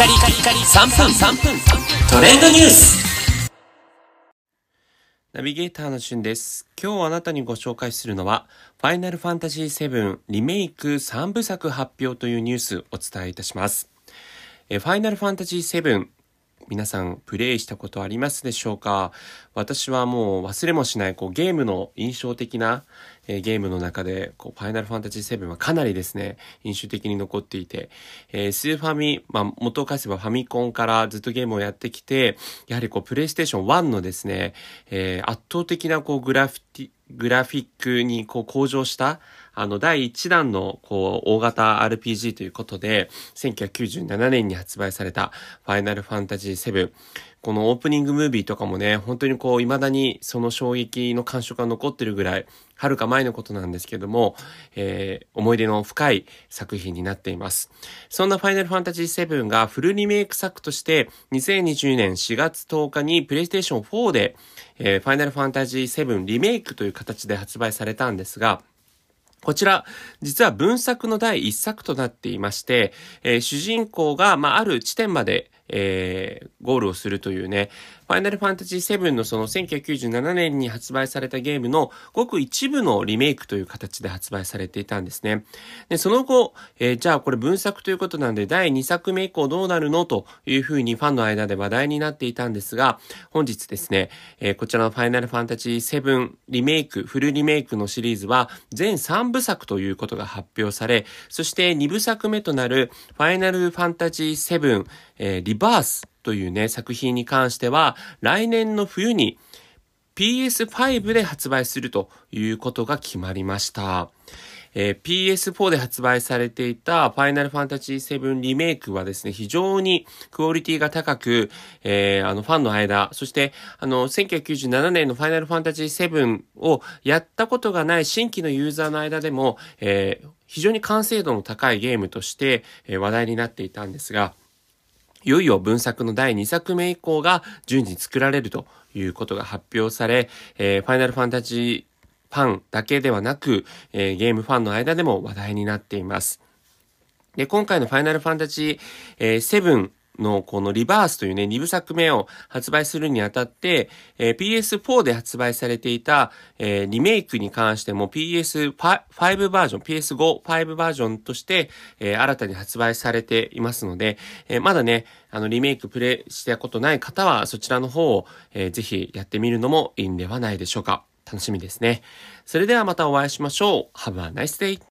カリカリカリ3分3分トレンドニュースナビゲーターのしゅんです。今日あなたにご紹介するのは、ファイナルファンタジー7リメイク3部作発表というニュースをお伝えいたします。えファイナルファンタジー7皆さんプレイしたことありますでしょうか？私はもう忘れもしないこうゲームの印象的な、えーゲームの中でこうファイナルファンタジー7はかなりですね印象的に残っていて、えースーファミ、まあ、元を返せばファミコンからずっとゲームをやってきてやはりこうプレイステーション1のですね、えー圧倒的なこうグラフィティグラフィックにこう向上した、あの、第1弾の、こう、大型 RPG ということで、1997年に発売された、ファイナルファンタジー7。このオープニングムービーとかもね、本当にこう、未だにその衝撃の感触が残ってるぐらい、はるか前のことなんですけども、えー思い出の深い作品になっています。そんなファイナルファンタジー7がフルリメイク作として、2020年4月10日にプレイステーション4で、えーファイナルファンタジー7リメイクという形で発売されたんですが、こちら、実は文作の第一作となっていまして、えー主人公が、まあ、ある地点まで、えーゴールをするというね、ファイナルファンタジー7のその1997年に発売されたゲームのごく一部のリメイクという形で発売されていたんですね。で、その後、えーじゃあこれ文作ということなんで第2作目以降どうなるのというふうにファンの間で話題になっていたんですが、本日ですね、えーこちらのファイナルファンタジー7リメイク、フルリメイクのシリーズは全3部作ということが発表され、そして2部作目となるファイナルファンタジー7、えーリバースというね、作品に関しては来年の冬に PS5 で発売するということが決まりました。えー PS4 で発売されていたファイナルファンタジー7リメイクはですね、非常にクオリティが高く、えーあのファンの間、そしてあの1997年のファイナルファンタジー7をやったことがない新規のユーザーの間でも、えー非常に完成度の高いゲームとして、えー話題になっていたんですが、いよいよ文作の第2作目以降が順次作られるということが発表され、えーファイナルファンタジーファンだけではなく、えーゲームファンの間でも話題になっています。で、今回のファイナルファンタジー、えー7のこのリバースというね、2部作目を発売するにあたって、えー PS4 で発売されていた、えーリメイクに関しても PS5 バージョン、PS5、5バージョンとして、えー新たに発売されていますので、えーまだね、あの、リメイクプレイしたことない方は、そちらの方を、えーぜひやってみるのもいいんではないでしょうか。楽しみですね。それではまたお会いしましょう。Have a nice day!